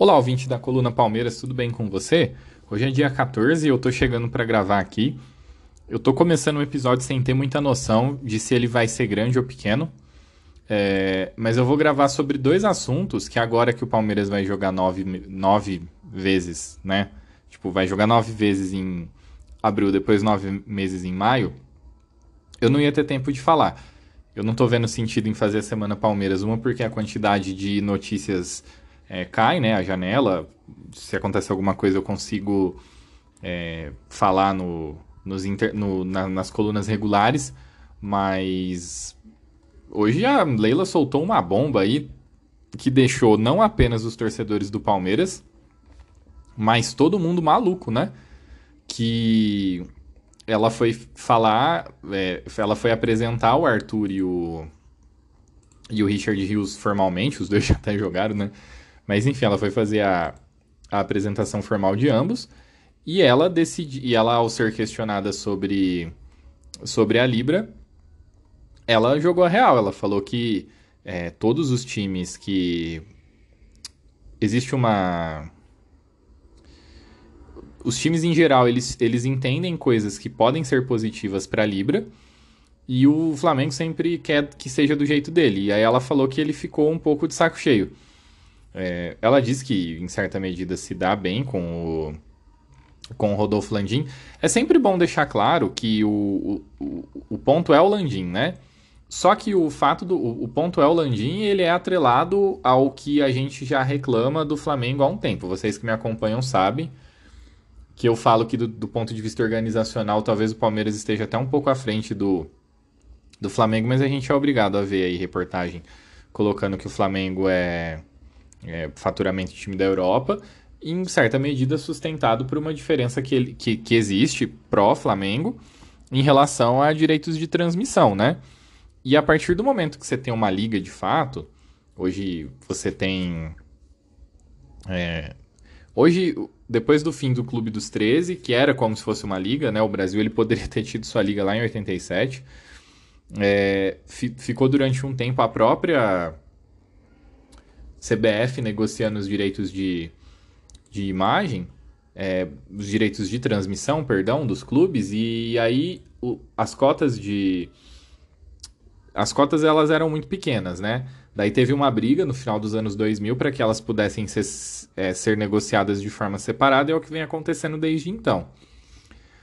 Olá, ouvinte da Coluna Palmeiras, tudo bem com você? Hoje é dia 14 e eu tô chegando para gravar aqui. Eu tô começando um episódio sem ter muita noção de se ele vai ser grande ou pequeno. É, mas eu vou gravar sobre dois assuntos que agora que o Palmeiras vai jogar nove, nove vezes, né? Tipo, vai jogar nove vezes em abril, depois nove meses em maio. Eu não ia ter tempo de falar. Eu não tô vendo sentido em fazer a Semana Palmeiras. Uma porque a quantidade de notícias é, cai, né, a janela. Se acontece alguma coisa, eu consigo é, falar no, nos inter, no, na, nas colunas regulares, mas hoje a Leila soltou uma bomba aí que deixou não apenas os torcedores do Palmeiras, mas todo mundo maluco, né? Que ela foi falar, é, ela foi apresentar o Arthur e o, e o Richard Hughes formalmente, os dois já até jogaram, né? Mas enfim, ela foi fazer a, a apresentação formal de ambos e ela decidi, e ela ao ser questionada sobre sobre a Libra, ela jogou a real. Ela falou que é, todos os times que existe uma os times em geral eles, eles entendem coisas que podem ser positivas para a Libra e o Flamengo sempre quer que seja do jeito dele. E aí ela falou que ele ficou um pouco de saco cheio. É, ela diz que, em certa medida, se dá bem com o, com o Rodolfo Landim. É sempre bom deixar claro que o, o, o ponto é o Landim, né? Só que o fato do o ponto é o Landim, ele é atrelado ao que a gente já reclama do Flamengo há um tempo. Vocês que me acompanham sabem que eu falo que do, do ponto de vista organizacional, talvez o Palmeiras esteja até um pouco à frente do, do Flamengo, mas a gente é obrigado a ver aí reportagem colocando que o Flamengo é é, faturamento de time da Europa, em certa medida sustentado por uma diferença que, que, que existe pró-Flamengo em relação a direitos de transmissão, né? E a partir do momento que você tem uma liga de fato, hoje você tem. É, hoje, depois do fim do Clube dos 13, que era como se fosse uma liga, né? O Brasil ele poderia ter tido sua liga lá em 87. É, ficou durante um tempo a própria CBF negociando os direitos de, de imagem, é, os direitos de transmissão, perdão, dos clubes, e aí o, as cotas de. As cotas elas eram muito pequenas, né? Daí teve uma briga no final dos anos 2000 para que elas pudessem ser, é, ser negociadas de forma separada, e é o que vem acontecendo desde então.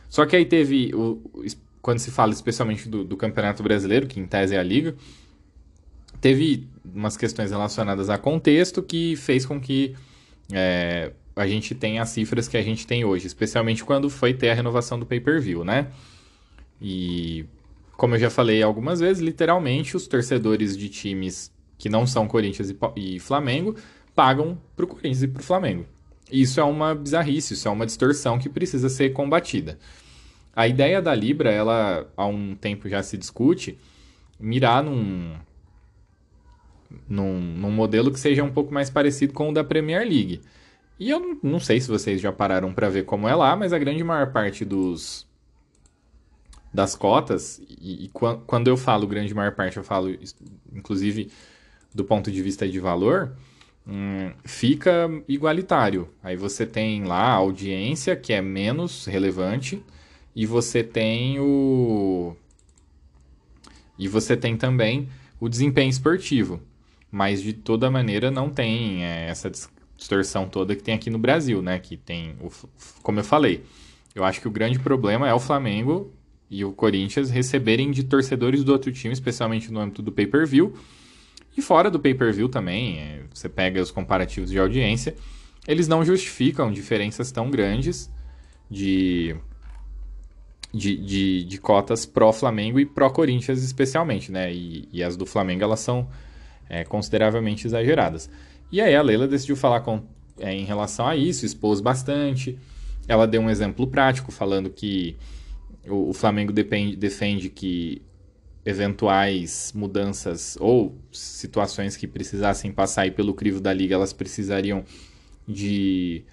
Só que aí teve, o, quando se fala especialmente do, do Campeonato Brasileiro, que em tese é a Liga, teve umas questões relacionadas a contexto que fez com que é, a gente tenha as cifras que a gente tem hoje, especialmente quando foi ter a renovação do pay-per-view, né? E como eu já falei algumas vezes, literalmente os torcedores de times que não são Corinthians e Flamengo pagam para o Corinthians e para o Flamengo. Isso é uma bizarrice, isso é uma distorção que precisa ser combatida. A ideia da Libra, ela há um tempo já se discute, mirar num, num, num modelo que seja um pouco mais parecido com o da Premier League. E eu não, sei se vocês já pararam para ver como é lá, mas a grande maior parte dos das cotas, e, e quando eu falo grande maior parte, eu falo inclusive do ponto de vista de valor, hum, fica igualitário. Aí você tem lá a audiência, que é menos relevante, e você tem o. E você tem também o desempenho esportivo mas de toda maneira não tem é, essa distorção toda que tem aqui no Brasil, né? Que tem, o, como eu falei, eu acho que o grande problema é o Flamengo e o Corinthians receberem de torcedores do outro time, especialmente no âmbito do pay-per-view. E fora do pay-per-view também, é, você pega os comparativos de audiência, eles não justificam diferenças tão grandes de, de, de, de cotas pró-Flamengo e pró-Corinthians especialmente, né? E, e as do Flamengo, elas são é, consideravelmente exageradas. E aí a Leila decidiu falar com, é, em relação a isso, expôs bastante. Ela deu um exemplo prático, falando que o, o Flamengo depende, defende que eventuais mudanças ou situações que precisassem passar pelo crivo da liga, elas precisariam de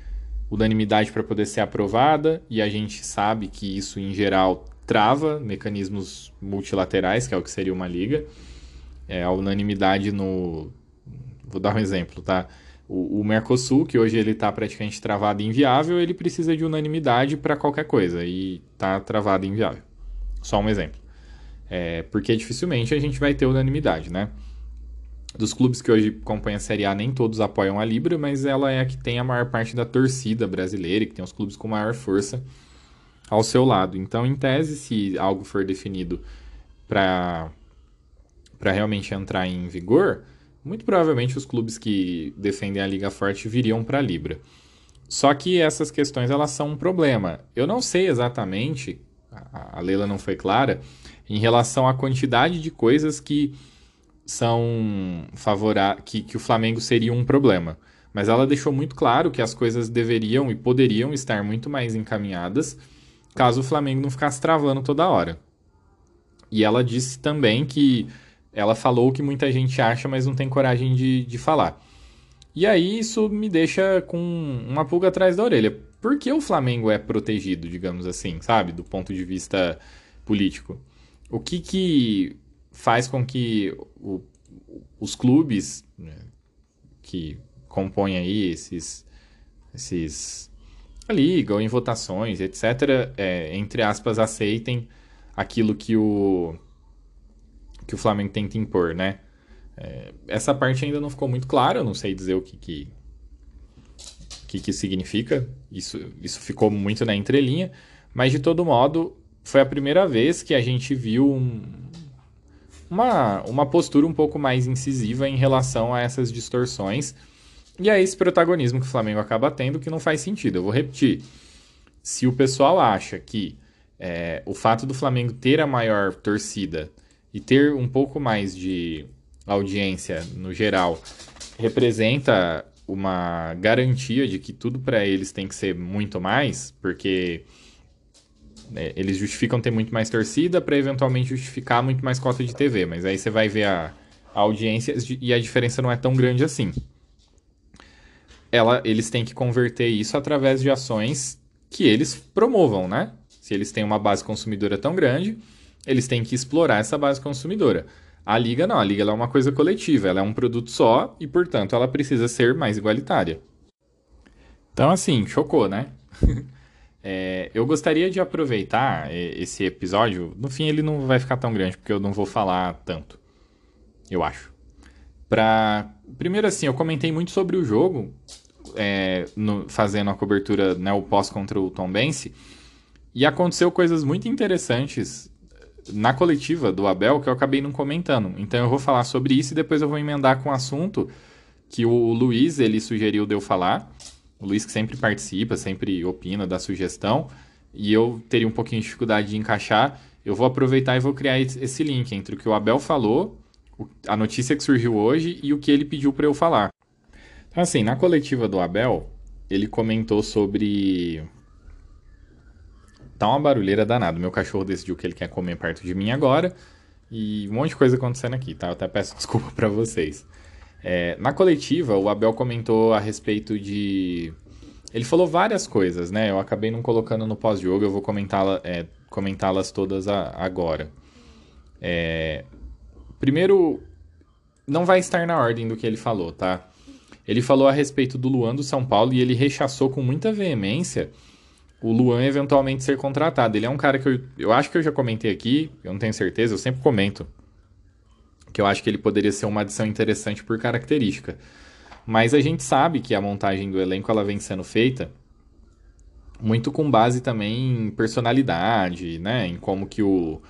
unanimidade para poder ser aprovada, e a gente sabe que isso, em geral, trava mecanismos multilaterais, que é o que seria uma liga é, a unanimidade no. Vou dar um exemplo, tá? O, o Mercosul, que hoje ele está praticamente travado e inviável, ele precisa de unanimidade para qualquer coisa e está travado e inviável. Só um exemplo. É, porque dificilmente a gente vai ter unanimidade, né? Dos clubes que hoje compõem a Série A, nem todos apoiam a Libra, mas ela é a que tem a maior parte da torcida brasileira que tem os clubes com maior força ao seu lado. Então, em tese, se algo for definido para realmente entrar em vigor, muito provavelmente os clubes que defendem a Liga Forte viriam para a Libra. Só que essas questões elas são um problema. Eu não sei exatamente, a Leila não foi clara, em relação à quantidade de coisas que são favoráveis, que, que o Flamengo seria um problema. Mas ela deixou muito claro que as coisas deveriam e poderiam estar muito mais encaminhadas caso o Flamengo não ficasse travando toda hora. E ela disse também que ela falou o que muita gente acha, mas não tem coragem de, de falar. E aí isso me deixa com uma pulga atrás da orelha. Por que o Flamengo é protegido, digamos assim, sabe? Do ponto de vista político. O que que faz com que o, os clubes né, que compõem aí esses, esses a liga ou em votações, etc., é, entre aspas, aceitem aquilo que o que o Flamengo tenta impor, né? É, essa parte ainda não ficou muito clara, eu não sei dizer o que que, que, que significa. Isso, isso ficou muito na entrelinha, mas de todo modo foi a primeira vez que a gente viu um, uma, uma postura um pouco mais incisiva em relação a essas distorções e a esse protagonismo que o Flamengo acaba tendo que não faz sentido. Eu vou repetir. Se o pessoal acha que é, o fato do Flamengo ter a maior torcida e ter um pouco mais de audiência no geral representa uma garantia de que tudo para eles tem que ser muito mais, porque né, eles justificam ter muito mais torcida para eventualmente justificar muito mais cota de TV, mas aí você vai ver a, a audiência e a diferença não é tão grande assim. Ela, eles têm que converter isso através de ações que eles promovam, né? Se eles têm uma base consumidora tão grande, eles têm que explorar essa base consumidora. A liga não, a liga é uma coisa coletiva, ela é um produto só e, portanto, ela precisa ser mais igualitária. Então, assim, chocou, né? é, eu gostaria de aproveitar esse episódio. No fim, ele não vai ficar tão grande, porque eu não vou falar tanto. Eu acho. Pra... Primeiro, assim, eu comentei muito sobre o jogo, é, no, fazendo a cobertura, né, o pós contra o Tom Bense. E aconteceu coisas muito interessantes na coletiva do Abel que eu acabei não comentando. Então eu vou falar sobre isso e depois eu vou emendar com o um assunto que o Luiz ele sugeriu de eu falar. O Luiz que sempre participa, sempre opina, dá sugestão. E eu teria um pouquinho de dificuldade de encaixar. Eu vou aproveitar e vou criar esse link entre o que o Abel falou, a notícia que surgiu hoje e o que ele pediu para eu falar. Então, assim, na coletiva do Abel, ele comentou sobre tá uma barulheira danada. Meu cachorro decidiu que ele quer comer perto de mim agora. E um monte de coisa acontecendo aqui, tá? Eu até peço desculpa para vocês. É, na coletiva, o Abel comentou a respeito de. Ele falou várias coisas, né? Eu acabei não colocando no pós-jogo, eu vou comentá-las é, comentá todas a, agora. É, primeiro, não vai estar na ordem do que ele falou, tá? Ele falou a respeito do Luan do São Paulo e ele rechaçou com muita veemência o Luan eventualmente ser contratado. Ele é um cara que eu, eu acho que eu já comentei aqui, eu não tenho certeza, eu sempre comento. Que eu acho que ele poderia ser uma adição interessante por característica. Mas a gente sabe que a montagem do elenco ela vem sendo feita muito com base também em personalidade, né? Em como que o,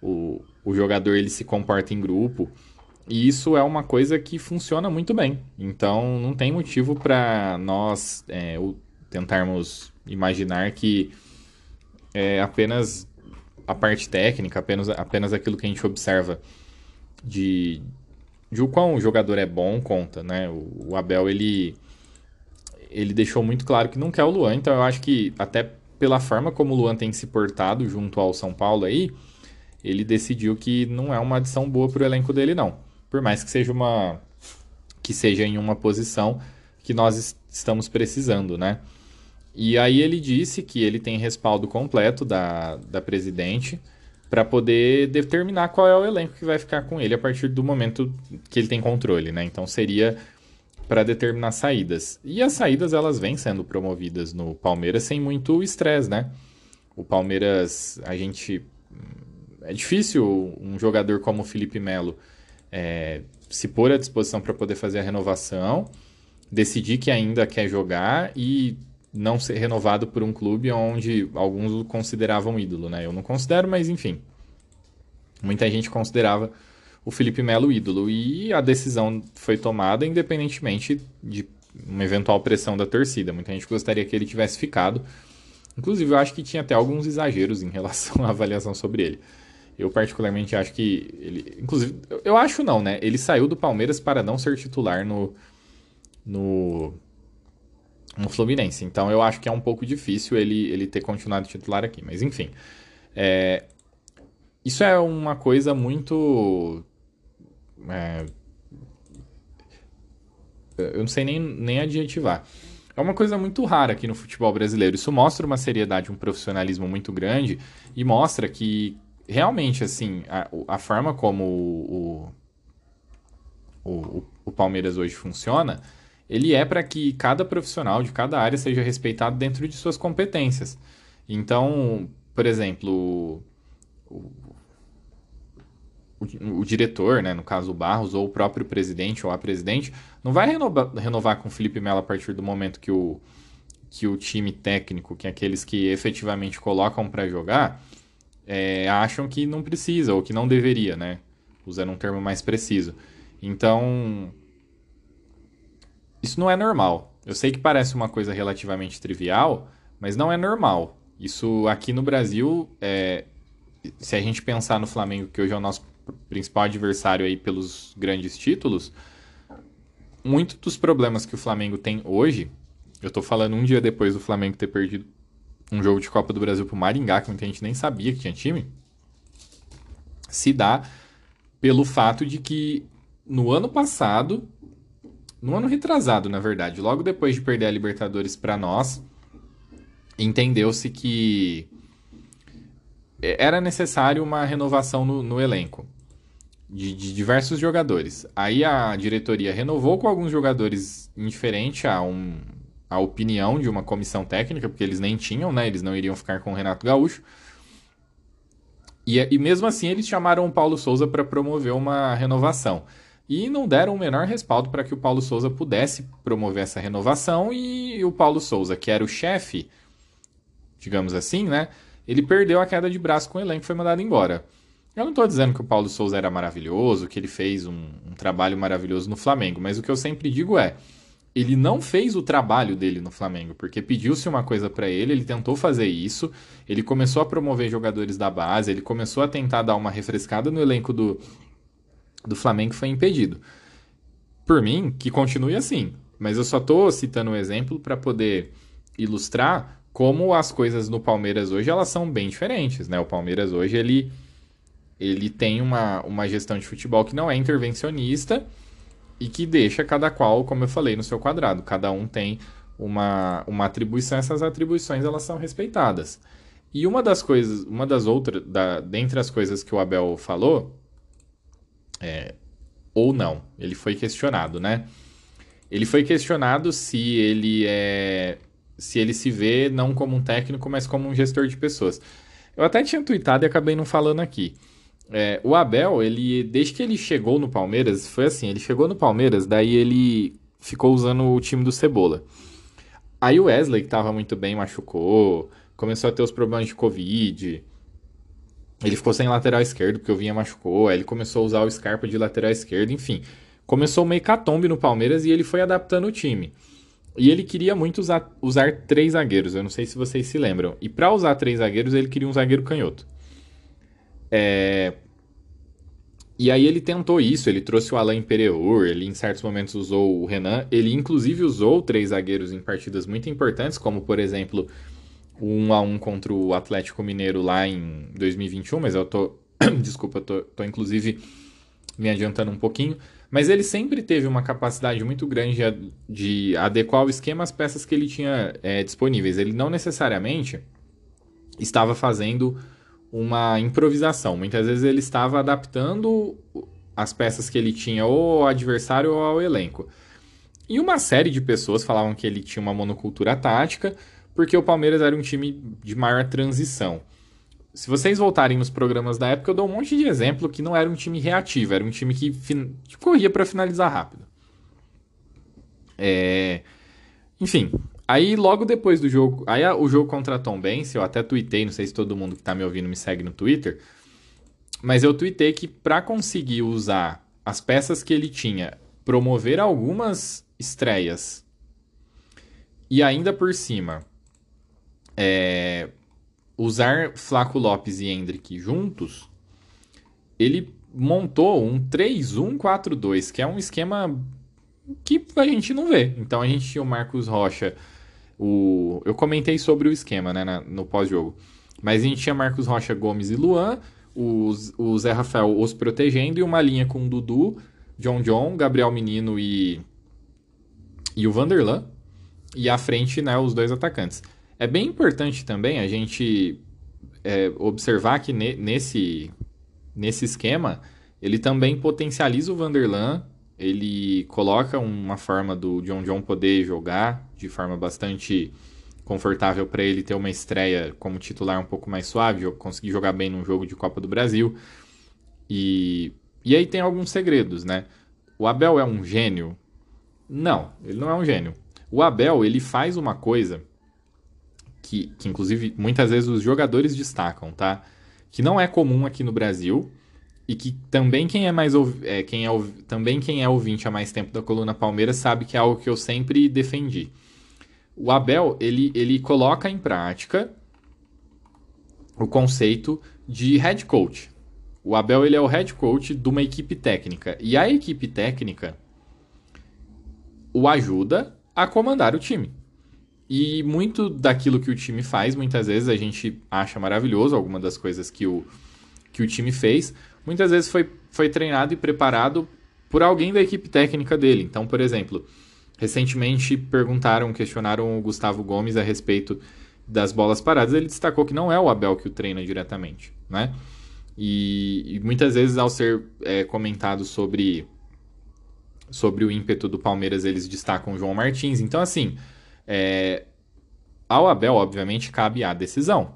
o, o jogador ele se comporta em grupo. E isso é uma coisa que funciona muito bem. Então não tem motivo para nós é, tentarmos imaginar que é apenas a parte técnica, apenas, apenas aquilo que a gente observa de, de o quão o jogador é bom conta, né? O, o, Abel, ele, ele deixou muito claro que não quer o Luan, então eu acho que até pela forma como o Luan tem se portado junto ao São Paulo aí, ele decidiu que não é uma adição boa para o elenco dele, não. Por mais que seja uma que seja em uma posição que nós estamos precisando, né? E aí ele disse que ele tem respaldo completo da, da presidente para poder determinar qual é o elenco que vai ficar com ele a partir do momento que ele tem controle, né? Então seria para determinar saídas. E as saídas elas vêm sendo promovidas no Palmeiras sem muito estresse, né? O Palmeiras, a gente é difícil um jogador como o Felipe Melo é, se pôr à disposição para poder fazer a renovação, decidir que ainda quer jogar e não ser renovado por um clube onde alguns o consideravam ídolo, né? Eu não considero, mas enfim. Muita gente considerava o Felipe Melo ídolo e a decisão foi tomada independentemente de uma eventual pressão da torcida. Muita gente gostaria que ele tivesse ficado. Inclusive, eu acho que tinha até alguns exageros em relação à avaliação sobre ele. Eu particularmente acho que ele, inclusive, eu acho não, né? Ele saiu do Palmeiras para não ser titular no no no Fluminense. Então eu acho que é um pouco difícil ele, ele ter continuado titular aqui. Mas enfim. É, isso é uma coisa muito. É, eu não sei nem, nem adjetivar. É uma coisa muito rara aqui no futebol brasileiro. Isso mostra uma seriedade, um profissionalismo muito grande e mostra que realmente, assim, a, a forma como o, o, o, o Palmeiras hoje funciona ele é para que cada profissional de cada área seja respeitado dentro de suas competências. Então, por exemplo, o, o, o, diretor, né, no caso o Barros, ou o próprio presidente ou a presidente, não vai renovar, renovar com o Felipe Melo a partir do momento que o, que o time técnico, que aqueles que efetivamente colocam para jogar, é, acham que não precisa ou que não deveria, né? Usando um termo mais preciso. Então, isso não é normal. Eu sei que parece uma coisa relativamente trivial, mas não é normal. Isso aqui no Brasil, é, se a gente pensar no Flamengo, que hoje é o nosso principal adversário aí pelos grandes títulos, muitos dos problemas que o Flamengo tem hoje, eu tô falando um dia depois do Flamengo ter perdido um jogo de Copa do Brasil pro Maringá, que muita gente nem sabia que tinha time, se dá pelo fato de que no ano passado no ano retrasado, na verdade, logo depois de perder a Libertadores para nós, entendeu-se que era necessário uma renovação no, no elenco de, de, diversos jogadores. Aí a diretoria renovou com alguns jogadores indiferente a, um, a opinião de uma comissão técnica, porque eles nem tinham, né? Eles não iriam ficar com o Renato Gaúcho. E, e mesmo assim eles chamaram o Paulo Souza para promover uma renovação e não deram o menor respaldo para que o Paulo Souza pudesse promover essa renovação e o Paulo Souza, que era o chefe, digamos assim, né? Ele perdeu a queda de braço com o elenco e foi mandado embora. Eu não estou dizendo que o Paulo Souza era maravilhoso, que ele fez um, um trabalho maravilhoso no Flamengo, mas o que eu sempre digo é, ele não fez o trabalho dele no Flamengo, porque pediu-se uma coisa para ele, ele tentou fazer isso, ele começou a promover jogadores da base, ele começou a tentar dar uma refrescada no elenco do, do Flamengo foi impedido. Por mim, que continue assim. Mas eu só estou citando um exemplo para poder ilustrar como as coisas no Palmeiras hoje elas são bem diferentes, né? O Palmeiras hoje ele ele tem uma, uma gestão de futebol que não é intervencionista e que deixa cada qual, como eu falei, no seu quadrado. Cada um tem uma, uma atribuição, essas atribuições elas são respeitadas. E uma das coisas, uma das outras, da, dentre as coisas que o Abel falou, é, ou não. Ele foi questionado, né? Ele foi questionado se ele é se ele se vê não como um técnico, mas como um gestor de pessoas. Eu até tinha tweetado e acabei não falando aqui. É, o Abel, ele desde que ele chegou no Palmeiras, foi assim, ele chegou no Palmeiras, daí ele ficou usando o time do Cebola. Aí o Wesley, que estava muito bem, machucou, começou a ter os problemas de Covid, ele ficou sem lateral esquerdo, porque o Vinha machucou. Aí ele começou a usar o Scarpa de lateral esquerdo, enfim. Começou meio catombe no Palmeiras e ele foi adaptando o time. E ele queria muito usar, usar três zagueiros, eu não sei se vocês se lembram. E para usar três zagueiros, ele queria um zagueiro canhoto. É... E aí ele tentou isso, ele trouxe o Alain Pereur, ele em certos momentos usou o Renan, ele inclusive usou três zagueiros em partidas muito importantes, como por exemplo o 1 a 1 contra o Atlético Mineiro lá em 2021, mas eu tô. Desculpa, tô, tô inclusive me adiantando um pouquinho. Mas ele sempre teve uma capacidade muito grande de adequar o esquema às peças que ele tinha é, disponíveis. Ele não necessariamente estava fazendo uma improvisação. Muitas vezes ele estava adaptando as peças que ele tinha ou ao adversário ou ao elenco. E uma série de pessoas falavam que ele tinha uma monocultura tática, porque o Palmeiras era um time de maior transição. Se vocês voltarem nos programas da época, eu dou um monte de exemplo que não era um time reativo, era um time que, que corria para finalizar rápido. É... Enfim, aí logo depois do jogo, aí o jogo contra a Tom Benz, eu até tuitei, não sei se todo mundo que tá me ouvindo me segue no Twitter, mas eu tuitei que para conseguir usar as peças que ele tinha, promover algumas estreias e ainda por cima é, usar Flaco Lopes e Hendrick juntos, ele montou um 3-1-4-2, que é um esquema que a gente não vê. Então a gente tinha o Marcos Rocha, o... eu comentei sobre o esquema né, na, no pós-jogo, mas a gente tinha Marcos Rocha, Gomes e Luan, os, o Zé Rafael os protegendo e uma linha com Dudu, John John, Gabriel Menino e, e o Vanderlan. E à frente, né, os dois atacantes. É bem importante também a gente é, observar que ne, nesse, nesse esquema ele também potencializa o Vanderlan, ele coloca uma forma do John John poder jogar de forma bastante confortável para ele ter uma estreia como titular um pouco mais suave, conseguir jogar bem num jogo de Copa do Brasil. E, e aí tem alguns segredos, né? O Abel é um gênio? Não, ele não é um gênio. O Abel, ele faz uma coisa que, que inclusive muitas vezes os jogadores destacam, tá? Que não é comum aqui no Brasil e que também quem é mais é, quem é também quem é ouvinte há mais tempo da coluna Palmeiras sabe que é algo que eu sempre defendi. O Abel ele, ele coloca em prática o conceito de head coach. O Abel ele é o head coach de uma equipe técnica e a equipe técnica o ajuda a comandar o time. E muito daquilo que o time faz, muitas vezes a gente acha maravilhoso, alguma das coisas que o, que o time fez, muitas vezes foi, foi treinado e preparado por alguém da equipe técnica dele. Então, por exemplo, recentemente perguntaram, questionaram o Gustavo Gomes a respeito das bolas paradas, ele destacou que não é o Abel que o treina diretamente, né? E, e muitas vezes ao ser é, comentado sobre sobre o ímpeto do Palmeiras, eles destacam o João Martins. Então, assim, é, ao Abel, obviamente, cabe a decisão.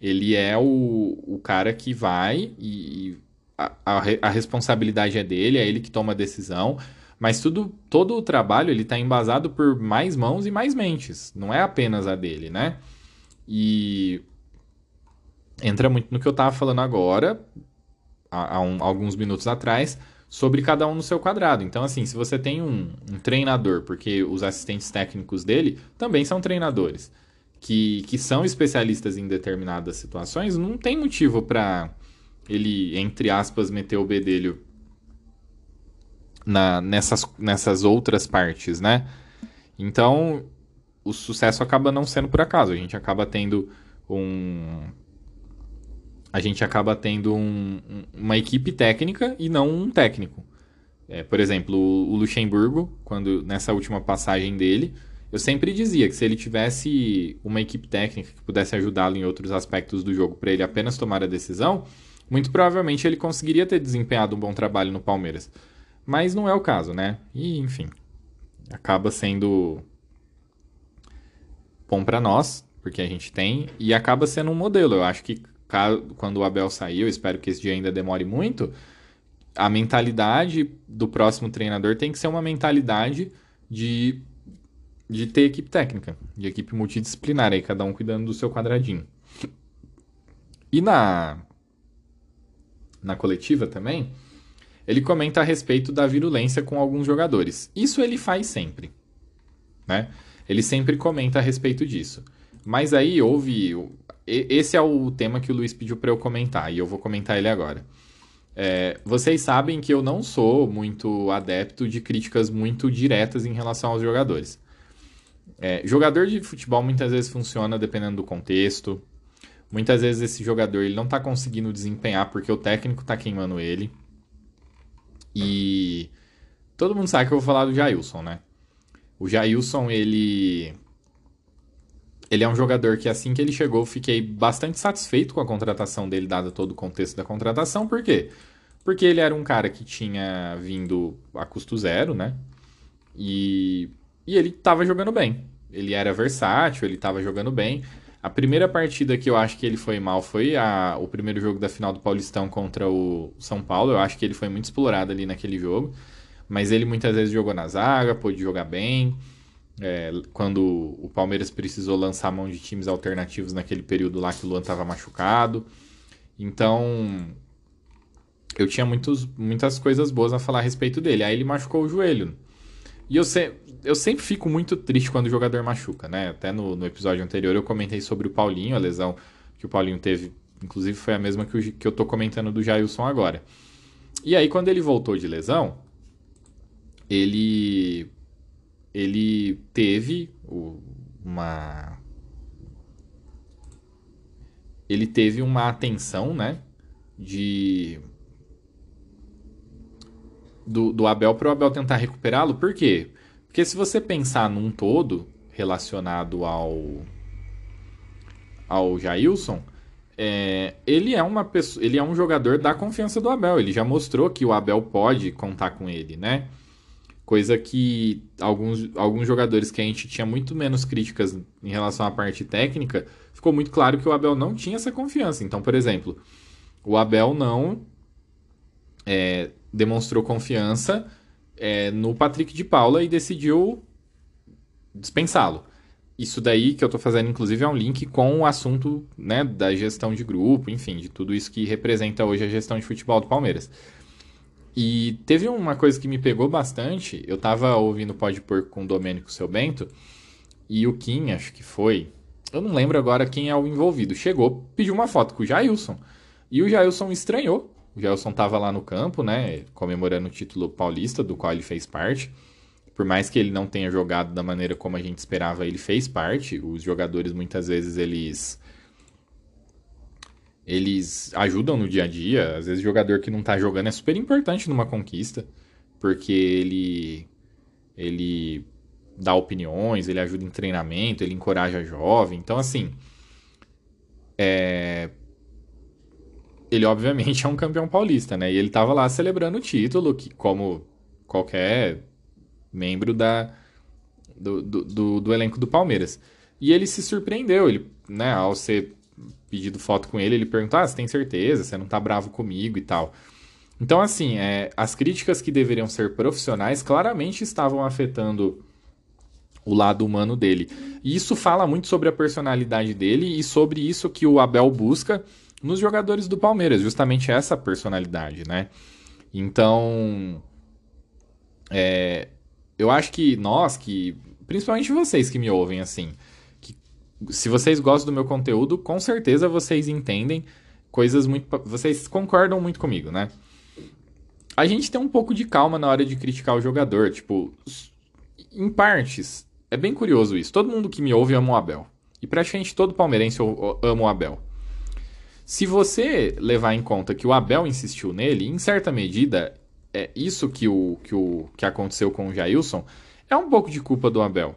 Ele é o, o cara que vai e a, a, a responsabilidade é dele, é ele que toma a decisão. Mas tudo, todo o trabalho ele está embasado por mais mãos e mais mentes. Não é apenas a dele, né? E entra muito no que eu estava falando agora, há, há um, alguns minutos atrás, sobre cada um no seu quadrado. Então, assim, se você tem um, um treinador, porque os assistentes técnicos dele também são treinadores, que, que são especialistas em determinadas situações, não tem motivo para ele, entre aspas, meter o bedelho na, nessas, nessas outras partes, né? Então, o sucesso acaba não sendo por acaso. A gente acaba tendo um, a gente acaba tendo um, uma equipe técnica e não um técnico. É, por exemplo, o Luxemburgo, quando nessa última passagem dele, eu sempre dizia que se ele tivesse uma equipe técnica que pudesse ajudá-lo em outros aspectos do jogo para ele apenas tomar a decisão, muito provavelmente ele conseguiria ter desempenhado um bom trabalho no Palmeiras. Mas não é o caso, né? E, enfim, acaba sendo bom para nós, porque a gente tem, e acaba sendo um modelo. Eu acho que quando o Abel saiu, espero que esse dia ainda demore muito, a mentalidade do próximo treinador tem que ser uma mentalidade de, de ter equipe técnica, de equipe multidisciplinar, aí cada um cuidando do seu quadradinho. E na, na coletiva também, ele comenta a respeito da virulência com alguns jogadores. Isso ele faz sempre, né? Ele sempre comenta a respeito disso. Mas aí houve esse é o tema que o Luiz pediu para eu comentar e eu vou comentar ele agora. É, vocês sabem que eu não sou muito adepto de críticas muito diretas em relação aos jogadores. É, jogador de futebol muitas vezes funciona dependendo do contexto. Muitas vezes esse jogador ele não está conseguindo desempenhar porque o técnico está queimando ele. E todo mundo sabe que eu vou falar do Jailson, né? O Jailson, ele ele é um jogador que assim que ele chegou, fiquei bastante satisfeito com a contratação dele, dado todo o contexto da contratação. Por quê? Porque ele era um cara que tinha vindo a custo zero, né? E, e ele estava jogando bem. Ele era versátil, ele estava jogando bem. A primeira partida que eu acho que ele foi mal foi a, o primeiro jogo da final do Paulistão contra o São Paulo. Eu acho que ele foi muito explorado ali naquele jogo. Mas ele muitas vezes jogou na zaga, pôde jogar bem. É, quando o Palmeiras precisou lançar mão de times alternativos naquele período lá que o Luan estava machucado. Então, eu tinha muitos, muitas coisas boas a falar a respeito dele. Aí ele machucou o joelho. E eu, se, eu sempre fico muito triste quando o jogador machuca, né? Até no, no, episódio anterior eu comentei sobre o Paulinho, a lesão que o Paulinho teve, inclusive foi a mesma que, o, que eu tô comentando do Jailson agora. E aí, quando ele voltou de lesão, ele ele teve uma ele teve uma atenção, né, de do, do Abel para o Abel tentar recuperá-lo. Por quê? Porque se você pensar num todo relacionado ao ao Jailson, é, ele é uma pessoa, ele é um jogador da confiança do Abel. Ele já mostrou que o Abel pode contar com ele, né? Coisa que alguns, alguns jogadores que a gente tinha muito menos críticas em relação à parte técnica, ficou muito claro que o Abel não tinha essa confiança. Então, por exemplo, o Abel não é, demonstrou confiança é, no Patrick de Paula e decidiu dispensá-lo. Isso daí que eu estou fazendo, inclusive, é um link com o assunto né, da gestão de grupo, enfim, de tudo isso que representa hoje a gestão de futebol do Palmeiras. E teve uma coisa que me pegou bastante. Eu tava ouvindo Pode Porco com o Domênico Seu Bento. E o Kim, acho que foi. Eu não lembro agora quem é o envolvido. Chegou, pediu uma foto com o Jailson. E o Jailson estranhou. O Jailson tava lá no campo, né? Comemorando o título paulista, do qual ele fez parte. Por mais que ele não tenha jogado da maneira como a gente esperava, ele fez parte. Os jogadores muitas vezes eles eles ajudam no dia a dia. Às vezes jogador que não tá jogando é super importante numa conquista, porque ele ele dá opiniões, ele ajuda em treinamento, ele encoraja jovem. Então assim, é ele obviamente é um campeão paulista, né? E ele tava lá celebrando o título, que como qualquer membro da do, do, do, do elenco do Palmeiras. E ele se surpreendeu, ele, né, ao ser pedido foto com ele, ele perguntou: Ah, você tem certeza? Você não tá bravo comigo e tal. Então, assim, é, as críticas que deveriam ser profissionais claramente estavam afetando o lado humano dele. E isso fala muito sobre a personalidade dele e sobre isso que o Abel busca nos jogadores do Palmeiras, justamente essa personalidade, né? Então, é, eu acho que nós, que principalmente vocês que me ouvem, assim, se vocês gostam do meu conteúdo, com certeza vocês entendem coisas muito. Vocês concordam muito comigo, né? A gente tem um pouco de calma na hora de criticar o jogador. Tipo, em partes, é bem curioso isso. Todo mundo que me ouve ama o Abel. E praticamente todo palmeirense ama o Abel. Se você levar em conta que o Abel insistiu nele, em certa medida, é isso que, o, que, o, que aconteceu com o Jailson é um pouco de culpa do Abel.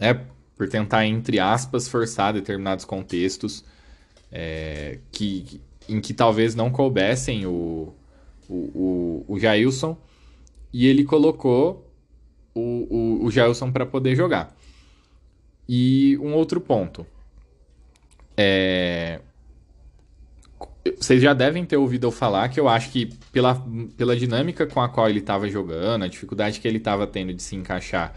É por tentar, entre aspas, forçar determinados contextos é, que, em que talvez não coubessem o, o, o, o Jailson, e ele colocou o, o, o Jailson para poder jogar. E um outro ponto. É, vocês já devem ter ouvido eu falar que eu acho que pela, pela dinâmica com a qual ele estava jogando, a dificuldade que ele estava tendo de se encaixar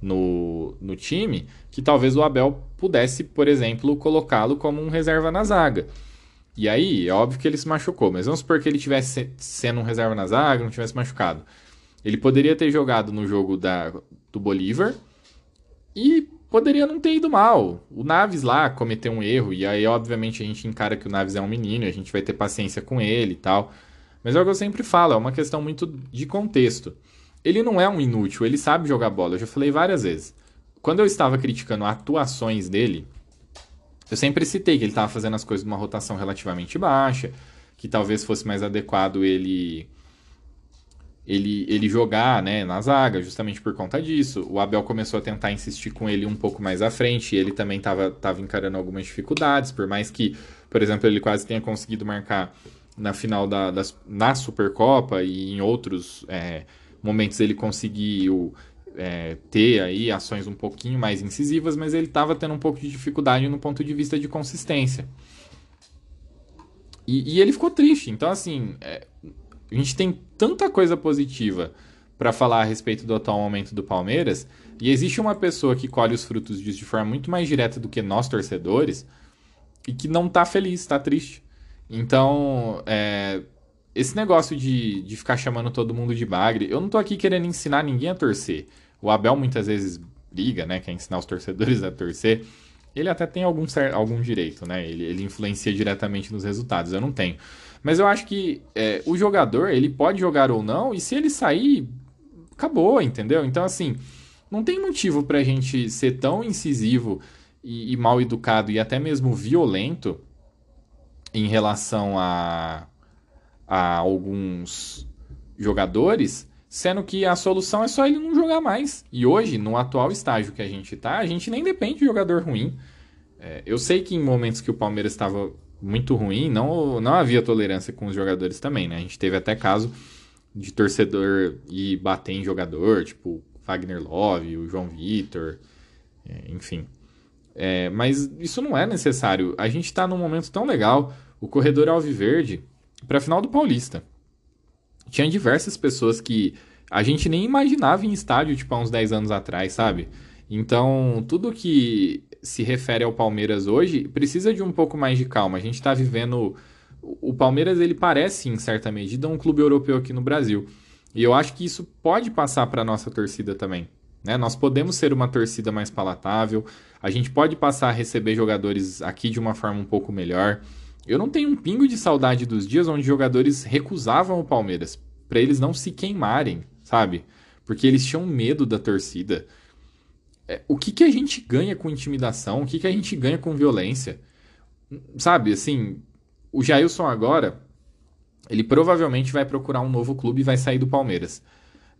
no, no time, que talvez o Abel pudesse, por exemplo, colocá-lo como um reserva na zaga. E aí, é óbvio que ele se machucou, mas vamos supor que ele tivesse sendo um reserva na zaga, não tivesse machucado. Ele poderia ter jogado no jogo da, do Bolívar e poderia não ter ido mal. O Naves lá cometeu um erro, e aí, obviamente, a gente encara que o Naves é um menino, a gente vai ter paciência com ele e tal. Mas é o que eu sempre falo, é uma questão muito de contexto. Ele não é um inútil, ele sabe jogar bola. Eu já falei várias vezes. Quando eu estava criticando atuações dele, eu sempre citei que ele estava fazendo as coisas numa rotação relativamente baixa, que talvez fosse mais adequado ele ele, ele jogar né, na zaga, justamente por conta disso. O Abel começou a tentar insistir com ele um pouco mais à frente, e ele também estava tava encarando algumas dificuldades, por mais que, por exemplo, ele quase tenha conseguido marcar na final da, na Supercopa e em outros é, momentos ele conseguiu é, ter aí ações um pouquinho mais incisivas, mas ele estava tendo um pouco de dificuldade no ponto de vista de consistência. E, e ele ficou triste. Então, assim, é, a gente tem tanta coisa positiva para falar a respeito do atual momento do Palmeiras, e existe uma pessoa que colhe os frutos disso de forma muito mais direta do que nós torcedores, e que não tá feliz, tá triste. Então, é, esse negócio de, de ficar chamando todo mundo de bagre, eu não tô aqui querendo ensinar ninguém a torcer. O Abel muitas vezes briga, né? Quer ensinar os torcedores a torcer. Ele até tem algum, algum direito, né? Ele, ele influencia diretamente nos resultados. Eu não tenho. Mas eu acho que é, o jogador, ele pode jogar ou não, e se ele sair, acabou, entendeu? Então, assim, não tem motivo pra gente ser tão incisivo e, e mal educado e até mesmo violento em relação a, a alguns jogadores sendo que a solução é só ele não jogar mais. E hoje, no atual estágio que a gente está, a gente nem depende de jogador ruim. É, eu sei que em momentos que o Palmeiras estava muito ruim, não, não havia tolerância com os jogadores também, né? A gente teve até caso de torcedor ir bater em jogador, tipo Wagner Love, o João Vitor, é, enfim. É, mas isso não é necessário. A gente está num momento tão legal. O corredor Alviverde para a final do Paulista tinha diversas pessoas que a gente nem imaginava em estádio, tipo, há uns 10 anos atrás, sabe? Então, tudo que se refere ao Palmeiras hoje precisa de um pouco mais de calma. A gente está vivendo. O Palmeiras, ele parece, em certa medida, um clube europeu aqui no Brasil. E eu acho que isso pode passar para a nossa torcida também. Né? Nós podemos ser uma torcida mais palatável, a gente pode passar a receber jogadores aqui de uma forma um pouco melhor. Eu não tenho um pingo de saudade dos dias onde jogadores recusavam o Palmeiras para eles não se queimarem, sabe? Porque eles tinham medo da torcida. É, o que, que a gente ganha com intimidação? O que, que a gente ganha com violência? Sabe, assim, o Jailson agora, ele provavelmente vai procurar um novo clube e vai sair do Palmeiras.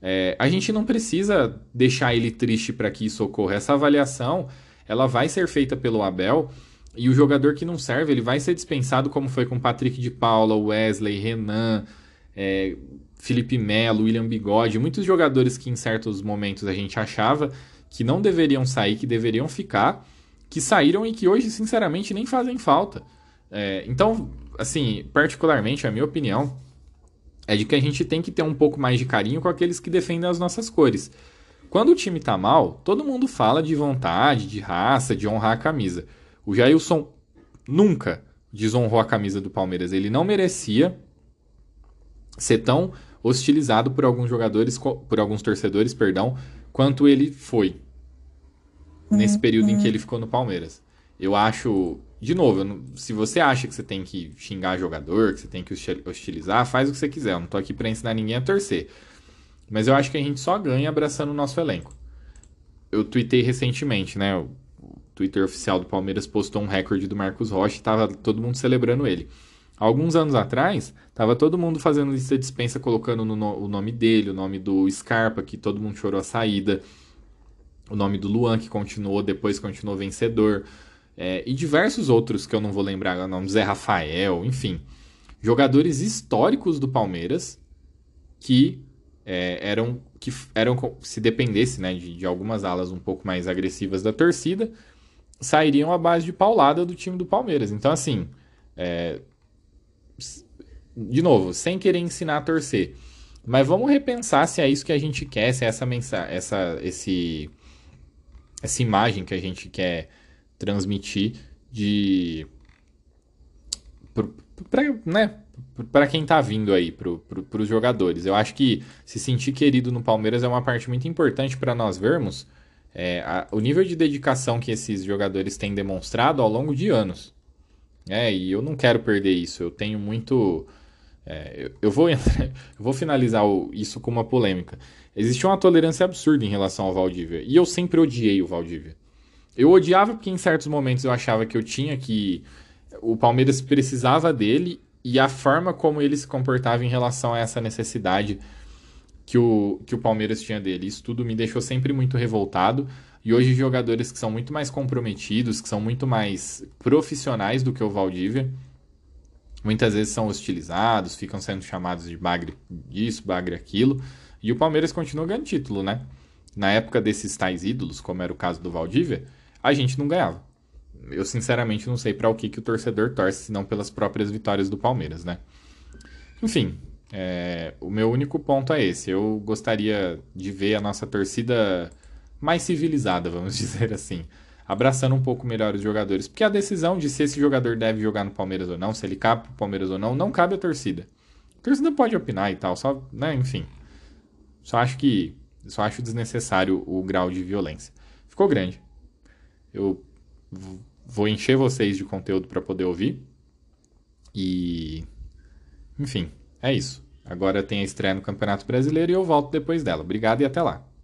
É, a gente não precisa deixar ele triste para que isso ocorra. Essa avaliação, ela vai ser feita pelo Abel e o jogador que não serve, ele vai ser dispensado, como foi com Patrick de Paula, Wesley, Renan, é, Felipe Melo, William Bigode, muitos jogadores que em certos momentos a gente achava que não deveriam sair, que deveriam ficar, que saíram e que hoje, sinceramente, nem fazem falta. É, então, assim, particularmente, a minha opinião é de que a gente tem que ter um pouco mais de carinho com aqueles que defendem as nossas cores. Quando o time tá mal, todo mundo fala de vontade, de raça, de honrar a camisa. O Jailson nunca desonrou a camisa do Palmeiras. Ele não merecia ser tão hostilizado por alguns jogadores, por alguns torcedores, perdão, quanto ele foi nesse período em que ele ficou no Palmeiras. Eu acho, de novo, se você acha que você tem que xingar jogador, que você tem que hostilizar, faz o que você quiser. Eu não tô aqui para ensinar ninguém a torcer. Mas eu acho que a gente só ganha abraçando o nosso elenco. Eu tuitei recentemente, né? Twitter oficial do Palmeiras postou um recorde do Marcos Rocha e tava todo mundo celebrando ele. Alguns anos atrás, tava todo mundo fazendo lista de dispensa, colocando no, o nome dele, o nome do Scarpa, que todo mundo chorou a saída, o nome do Luan, que continuou, depois continuou vencedor, é, e diversos outros que eu não vou lembrar, o nome Zé Rafael, enfim. Jogadores históricos do Palmeiras que é, eram, que eram, se dependesse né, de, de algumas alas um pouco mais agressivas da torcida, sairiam à base de paulada do time do Palmeiras. Então, assim, é, de novo, sem querer ensinar a torcer. Mas vamos repensar se é isso que a gente quer, se é essa mensagem, essa, esse, essa imagem que a gente quer transmitir de para né, quem tá vindo aí, para pro, os jogadores. Eu acho que se sentir querido no Palmeiras é uma parte muito importante para nós vermos é, a, o nível de dedicação que esses jogadores têm demonstrado ao longo de anos. É, e eu não quero perder isso. Eu tenho muito. É, eu, eu, vou, eu vou finalizar o, isso com uma polêmica. Existe uma tolerância absurda em relação ao Valdívia. E eu sempre odiei o Valdívia. Eu odiava porque em certos momentos eu achava que eu tinha que. O Palmeiras precisava dele e a forma como ele se comportava em relação a essa necessidade que o, que o Palmeiras tinha dele. Isso tudo me deixou sempre muito revoltado. E hoje jogadores que são muito mais comprometidos, que são muito mais profissionais do que o Valdívia, muitas vezes são hostilizados, ficam sendo chamados de bagre isso, bagre aquilo. E o Palmeiras continua ganhando título, né? Na época desses tais ídolos, como era o caso do Valdívia, a gente não ganhava. Eu sinceramente não sei para o que, que o torcedor torce, senão pelas próprias vitórias do Palmeiras, né? Enfim, é, o meu único ponto é esse. Eu gostaria de ver a nossa torcida mais civilizada, vamos dizer assim. Abraçando um pouco melhor os jogadores. Porque a decisão de se esse jogador deve jogar no Palmeiras ou não, se ele cabe pro Palmeiras ou não, não cabe à torcida. A torcida pode opinar e tal, só, né, enfim. Só acho que. Só acho desnecessário o grau de violência. Ficou grande. Eu vou encher vocês de conteúdo para poder ouvir. E. Enfim, é isso. Agora tem a estreia no Campeonato Brasileiro e eu volto depois dela. Obrigado e até lá.